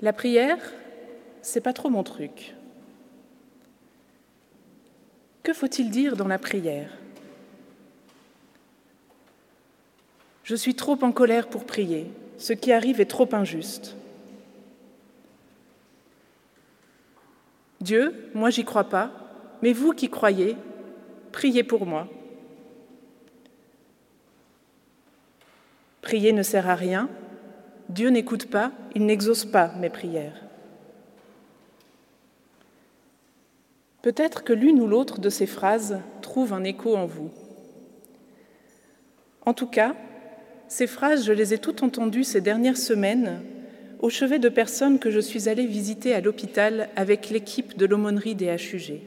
La prière, c'est pas trop mon truc. Que faut-il dire dans la prière? Je suis trop en colère pour prier. Ce qui arrive est trop injuste. Dieu, moi j'y crois pas, mais vous qui croyez, priez pour moi. Prier ne sert à rien, Dieu n'écoute pas, il n'exauce pas mes prières. Peut-être que l'une ou l'autre de ces phrases trouve un écho en vous. En tout cas, ces phrases, je les ai toutes entendues ces dernières semaines au chevet de personnes que je suis allée visiter à l'hôpital avec l'équipe de l'aumônerie des HUG.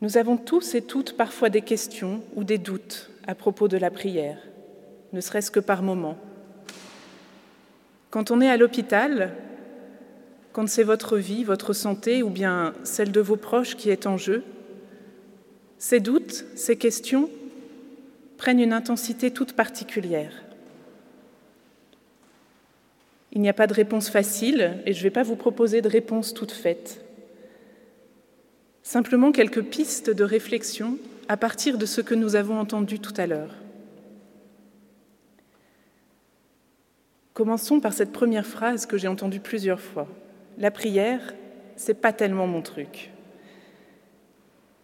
Nous avons tous et toutes parfois des questions ou des doutes à propos de la prière, ne serait-ce que par moment. Quand on est à l'hôpital, quand c'est votre vie, votre santé ou bien celle de vos proches qui est en jeu, ces doutes, ces questions prennent une intensité toute particulière. Il n'y a pas de réponse facile et je ne vais pas vous proposer de réponse toute faite. Simplement quelques pistes de réflexion à partir de ce que nous avons entendu tout à l'heure. Commençons par cette première phrase que j'ai entendue plusieurs fois. La prière, c'est pas tellement mon truc.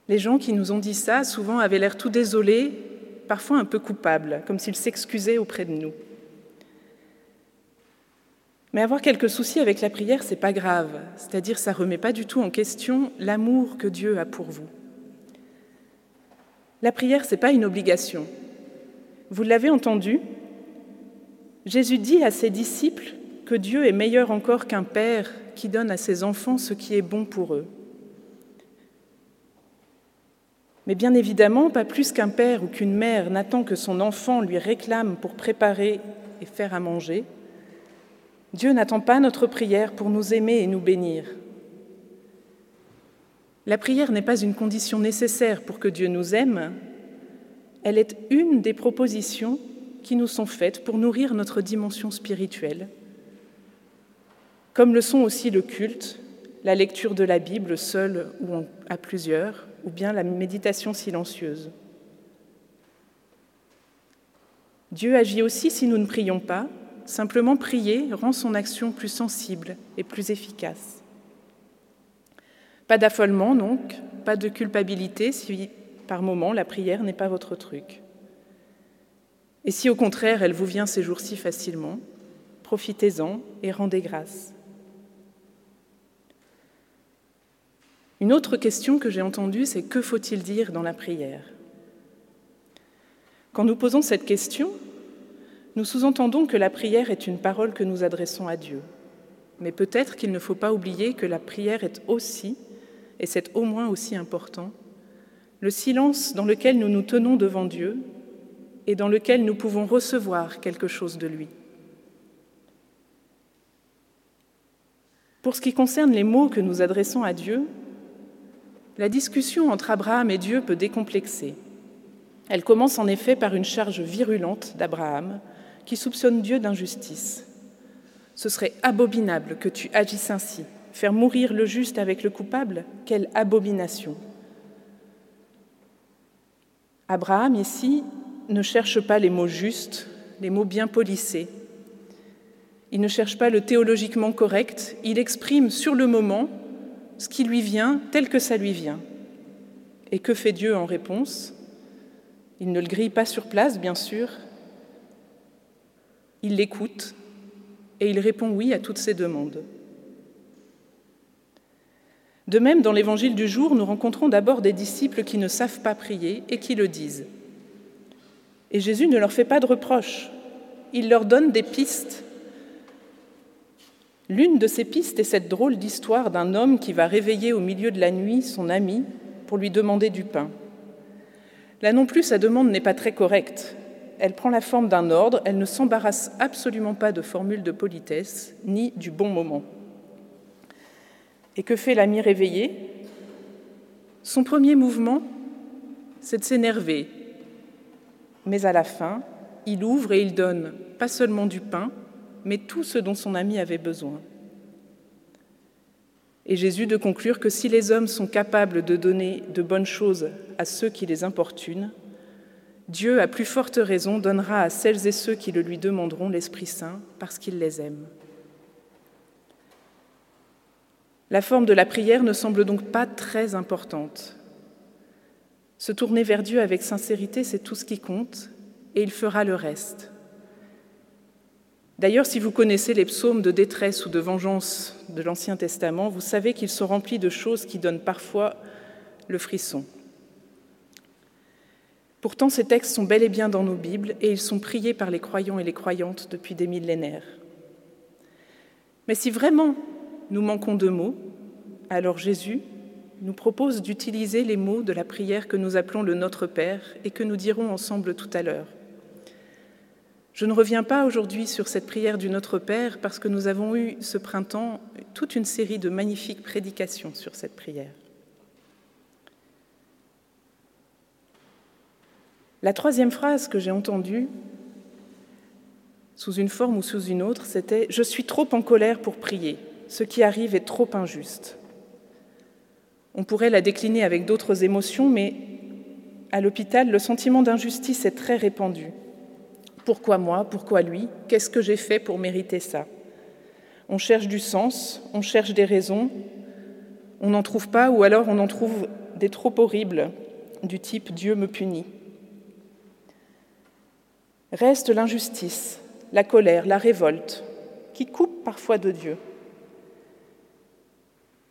Les gens qui nous ont dit ça souvent avaient l'air tout désolés, parfois un peu coupables, comme s'ils s'excusaient auprès de nous. Mais avoir quelques soucis avec la prière, c'est pas grave, c'est-à-dire ça remet pas du tout en question l'amour que Dieu a pour vous. La prière, c'est pas une obligation. Vous l'avez entendu, Jésus dit à ses disciples que Dieu est meilleur encore qu'un père qui donne à ses enfants ce qui est bon pour eux. Mais bien évidemment, pas plus qu'un père ou qu'une mère n'attend que son enfant lui réclame pour préparer et faire à manger. Dieu n'attend pas notre prière pour nous aimer et nous bénir. La prière n'est pas une condition nécessaire pour que Dieu nous aime, elle est une des propositions qui nous sont faites pour nourrir notre dimension spirituelle comme le sont aussi le culte, la lecture de la Bible seule ou à plusieurs, ou bien la méditation silencieuse. Dieu agit aussi si nous ne prions pas, simplement prier rend son action plus sensible et plus efficace. Pas d'affolement donc, pas de culpabilité si par moment la prière n'est pas votre truc. Et si au contraire elle vous vient ces jours-ci facilement, profitez-en et rendez grâce. Une autre question que j'ai entendue, c'est que faut-il dire dans la prière? Quand nous posons cette question, nous sous-entendons que la prière est une parole que nous adressons à Dieu. Mais peut-être qu'il ne faut pas oublier que la prière est aussi, et c'est au moins aussi important, le silence dans lequel nous nous tenons devant Dieu et dans lequel nous pouvons recevoir quelque chose de lui. Pour ce qui concerne les mots que nous adressons à Dieu, la discussion entre Abraham et Dieu peut décomplexer. Elle commence en effet par une charge virulente d'Abraham qui soupçonne Dieu d'injustice. Ce serait abominable que tu agisses ainsi. Faire mourir le juste avec le coupable, quelle abomination. Abraham ici ne cherche pas les mots justes, les mots bien polissés. Il ne cherche pas le théologiquement correct, il exprime sur le moment ce qui lui vient tel que ça lui vient. Et que fait Dieu en réponse? Il ne le grille pas sur place, bien sûr. Il l'écoute et il répond oui à toutes ses demandes. De même, dans l'évangile du jour, nous rencontrons d'abord des disciples qui ne savent pas prier et qui le disent. Et Jésus ne leur fait pas de reproches, il leur donne des pistes L'une de ces pistes est cette drôle d'histoire d'un homme qui va réveiller au milieu de la nuit son ami pour lui demander du pain. Là non plus, sa demande n'est pas très correcte. Elle prend la forme d'un ordre, elle ne s'embarrasse absolument pas de formules de politesse, ni du bon moment. Et que fait l'ami réveillé? Son premier mouvement, c'est de s'énerver. Mais à la fin, il ouvre et il donne pas seulement du pain, mais tout ce dont son ami avait besoin. Et Jésus de conclure que si les hommes sont capables de donner de bonnes choses à ceux qui les importunent, Dieu, à plus forte raison, donnera à celles et ceux qui le lui demanderont l'Esprit Saint parce qu'il les aime. La forme de la prière ne semble donc pas très importante. Se tourner vers Dieu avec sincérité, c'est tout ce qui compte, et il fera le reste. D'ailleurs, si vous connaissez les psaumes de détresse ou de vengeance de l'Ancien Testament, vous savez qu'ils sont remplis de choses qui donnent parfois le frisson. Pourtant, ces textes sont bel et bien dans nos Bibles et ils sont priés par les croyants et les croyantes depuis des millénaires. Mais si vraiment nous manquons de mots, alors Jésus nous propose d'utiliser les mots de la prière que nous appelons le Notre Père et que nous dirons ensemble tout à l'heure. Je ne reviens pas aujourd'hui sur cette prière du Notre Père parce que nous avons eu ce printemps toute une série de magnifiques prédications sur cette prière. La troisième phrase que j'ai entendue, sous une forme ou sous une autre, c'était ⁇ Je suis trop en colère pour prier, ce qui arrive est trop injuste ⁇ On pourrait la décliner avec d'autres émotions, mais à l'hôpital, le sentiment d'injustice est très répandu. Pourquoi moi? Pourquoi lui? Qu'est-ce que j'ai fait pour mériter ça? On cherche du sens, on cherche des raisons, on n'en trouve pas ou alors on en trouve des trop horribles du type Dieu me punit. Reste l'injustice, la colère, la révolte, qui coupent parfois de Dieu.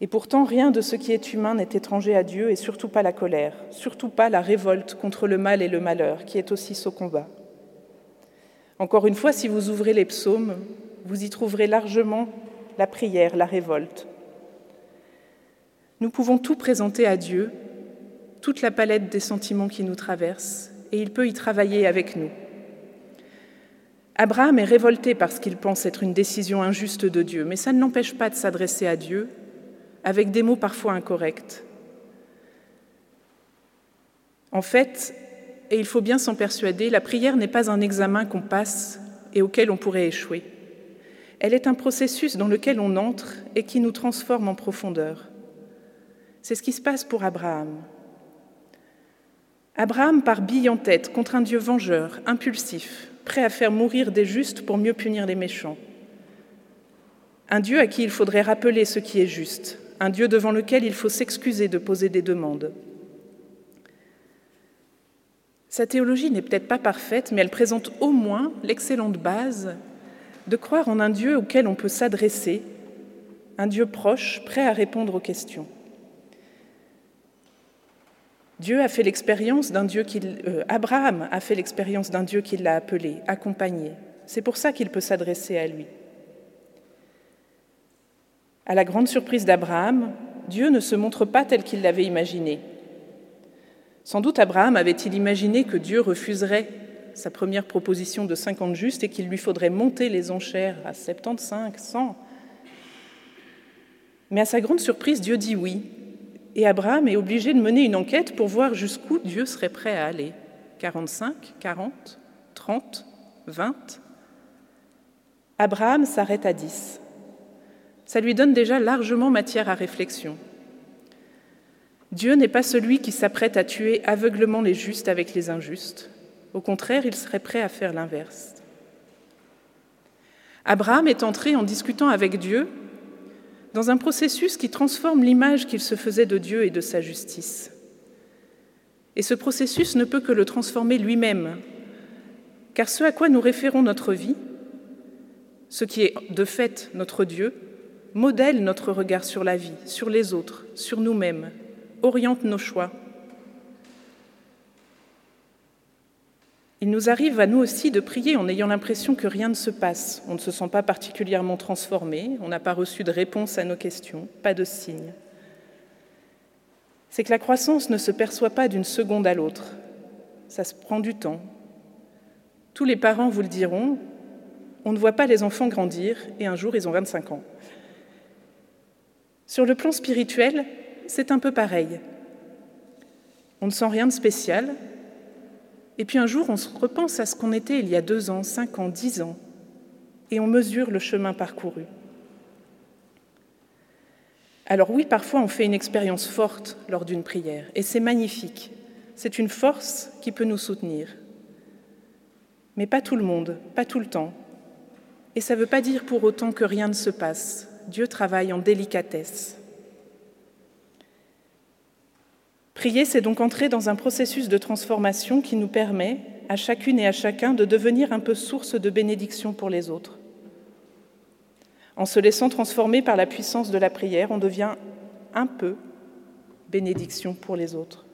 Et pourtant, rien de ce qui est humain n'est étranger à Dieu, et surtout pas la colère, surtout pas la révolte contre le mal et le malheur, qui est aussi ce combat. Encore une fois, si vous ouvrez les psaumes, vous y trouverez largement la prière, la révolte. Nous pouvons tout présenter à Dieu, toute la palette des sentiments qui nous traversent, et il peut y travailler avec nous. Abraham est révolté parce qu'il pense être une décision injuste de Dieu, mais ça ne l'empêche pas de s'adresser à Dieu avec des mots parfois incorrects. En fait, et il faut bien s'en persuader, la prière n'est pas un examen qu'on passe et auquel on pourrait échouer. Elle est un processus dans lequel on entre et qui nous transforme en profondeur. C'est ce qui se passe pour Abraham. Abraham part bille en tête contre un Dieu vengeur, impulsif, prêt à faire mourir des justes pour mieux punir les méchants. Un Dieu à qui il faudrait rappeler ce qui est juste, un Dieu devant lequel il faut s'excuser de poser des demandes. Sa théologie n'est peut-être pas parfaite, mais elle présente au moins l'excellente base de croire en un Dieu auquel on peut s'adresser, un Dieu proche, prêt à répondre aux questions. Dieu a fait l'expérience d'un Dieu qu'il, euh, Abraham a fait l'expérience d'un Dieu qui l'a appelé, accompagné. C'est pour ça qu'il peut s'adresser à lui. À la grande surprise d'Abraham, Dieu ne se montre pas tel qu'il l'avait imaginé. Sans doute Abraham avait-il imaginé que Dieu refuserait sa première proposition de 50 justes et qu'il lui faudrait monter les enchères à 75, 100. Mais à sa grande surprise, Dieu dit oui. Et Abraham est obligé de mener une enquête pour voir jusqu'où Dieu serait prêt à aller. 45, 40, 30, 20. Abraham s'arrête à 10. Ça lui donne déjà largement matière à réflexion. Dieu n'est pas celui qui s'apprête à tuer aveuglement les justes avec les injustes. Au contraire, il serait prêt à faire l'inverse. Abraham est entré en discutant avec Dieu dans un processus qui transforme l'image qu'il se faisait de Dieu et de sa justice. Et ce processus ne peut que le transformer lui-même, car ce à quoi nous référons notre vie, ce qui est de fait notre Dieu, modèle notre regard sur la vie, sur les autres, sur nous-mêmes, oriente nos choix. Il nous arrive à nous aussi de prier en ayant l'impression que rien ne se passe. On ne se sent pas particulièrement transformé, on n'a pas reçu de réponse à nos questions, pas de signe. C'est que la croissance ne se perçoit pas d'une seconde à l'autre. Ça se prend du temps. Tous les parents vous le diront, on ne voit pas les enfants grandir et un jour ils ont 25 ans. Sur le plan spirituel, c'est un peu pareil. On ne sent rien de spécial. Et puis un jour, on se repense à ce qu'on était il y a deux ans, cinq ans, dix ans. et on mesure le chemin parcouru. Alors oui, parfois on fait une expérience forte lors d'une prière, et c'est magnifique. C'est une force qui peut nous soutenir. Mais pas tout le monde, pas tout le temps. Et ça ne veut pas dire pour autant que rien ne se passe. Dieu travaille en délicatesse. Prier, c'est donc entrer dans un processus de transformation qui nous permet, à chacune et à chacun, de devenir un peu source de bénédiction pour les autres. En se laissant transformer par la puissance de la prière, on devient un peu bénédiction pour les autres.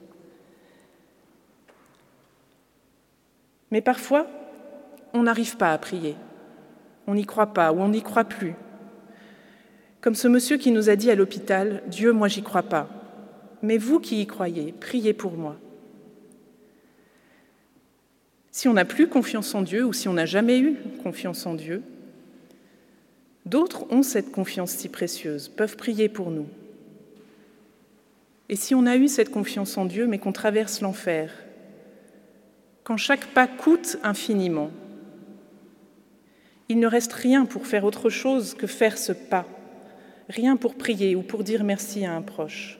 Mais parfois, on n'arrive pas à prier. On n'y croit pas ou on n'y croit plus. Comme ce monsieur qui nous a dit à l'hôpital, Dieu, moi j'y crois pas. Mais vous qui y croyez, priez pour moi. Si on n'a plus confiance en Dieu ou si on n'a jamais eu confiance en Dieu, d'autres ont cette confiance si précieuse, peuvent prier pour nous. Et si on a eu cette confiance en Dieu mais qu'on traverse l'enfer, quand chaque pas coûte infiniment, il ne reste rien pour faire autre chose que faire ce pas, rien pour prier ou pour dire merci à un proche.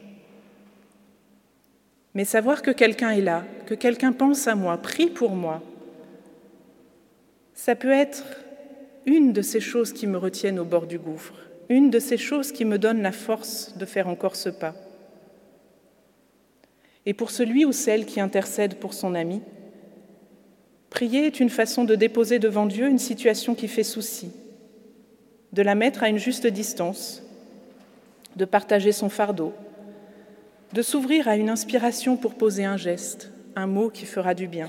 Mais savoir que quelqu'un est là, que quelqu'un pense à moi, prie pour moi, ça peut être une de ces choses qui me retiennent au bord du gouffre, une de ces choses qui me donnent la force de faire encore ce pas. Et pour celui ou celle qui intercède pour son ami, prier est une façon de déposer devant Dieu une situation qui fait souci, de la mettre à une juste distance, de partager son fardeau, de s'ouvrir à une inspiration pour poser un geste, un mot qui fera du bien.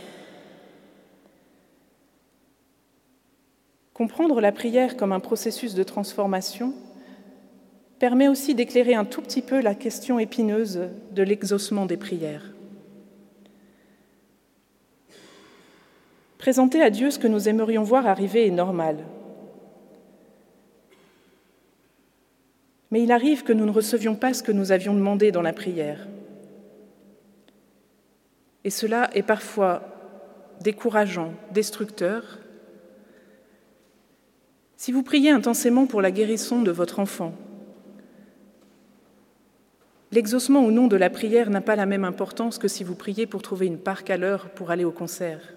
Comprendre la prière comme un processus de transformation permet aussi d'éclairer un tout petit peu la question épineuse de l'exaucement des prières. Présenter à Dieu ce que nous aimerions voir arriver est normal. Mais il arrive que nous ne recevions pas ce que nous avions demandé dans la prière. Et cela est parfois décourageant, destructeur. Si vous priez intensément pour la guérison de votre enfant, l'exaucement ou non de la prière n'a pas la même importance que si vous priez pour trouver une parc à l'heure pour aller au concert.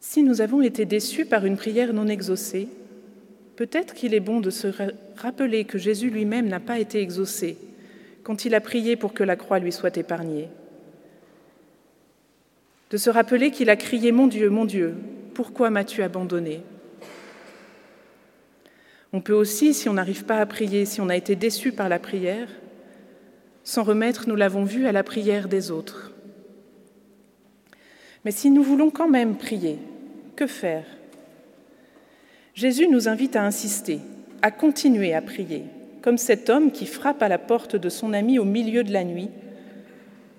Si nous avons été déçus par une prière non exaucée, Peut-être qu'il est bon de se rappeler que Jésus lui-même n'a pas été exaucé quand il a prié pour que la croix lui soit épargnée. De se rappeler qu'il a crié Mon Dieu, mon Dieu, pourquoi m'as-tu abandonné? On peut aussi, si on n'arrive pas à prier, si on a été déçu par la prière, s'en remettre, nous l'avons vu, à la prière des autres. Mais si nous voulons quand même prier, que faire? Jésus nous invite à insister, à continuer à prier, comme cet homme qui frappe à la porte de son ami au milieu de la nuit,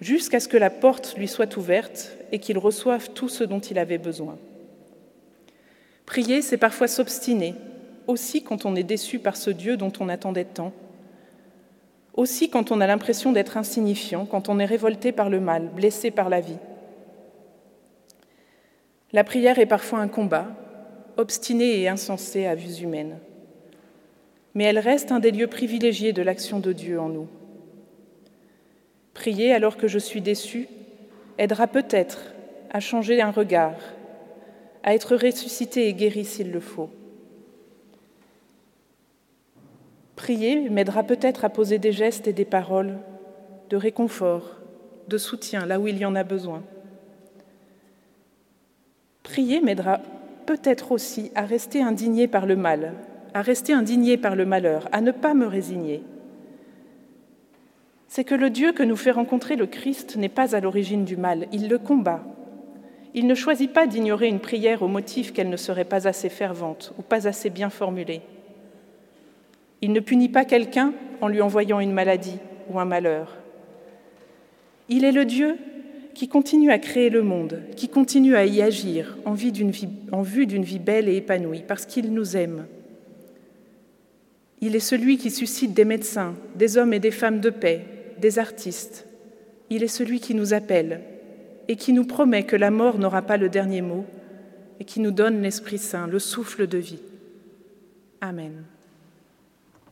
jusqu'à ce que la porte lui soit ouverte et qu'il reçoive tout ce dont il avait besoin. Prier, c'est parfois s'obstiner, aussi quand on est déçu par ce Dieu dont on attendait tant, aussi quand on a l'impression d'être insignifiant, quand on est révolté par le mal, blessé par la vie. La prière est parfois un combat, obstinée et insensée à vues humaines. Mais elle reste un des lieux privilégiés de l'action de Dieu en nous. Prier alors que je suis déçue aidera peut-être à changer un regard, à être ressuscité et guéri s'il le faut. Prier m'aidera peut-être à poser des gestes et des paroles de réconfort, de soutien là où il y en a besoin. Prier m'aidera peut-être aussi à rester indigné par le mal, à rester indigné par le malheur, à ne pas me résigner. C'est que le Dieu que nous fait rencontrer le Christ n'est pas à l'origine du mal, il le combat. Il ne choisit pas d'ignorer une prière au motif qu'elle ne serait pas assez fervente ou pas assez bien formulée. Il ne punit pas quelqu'un en lui envoyant une maladie ou un malheur. Il est le Dieu qui continue à créer le monde, qui continue à y agir en, vue d'une vie belle et épanouie, parce qu'il nous aime. Il est celui qui suscite des médecins, des hommes et des femmes de paix, des artistes. Il est celui qui nous appelle et qui nous promet que la mort n'aura pas le dernier mot, et qui nous donne l'Esprit Saint, le souffle de vie. Amen.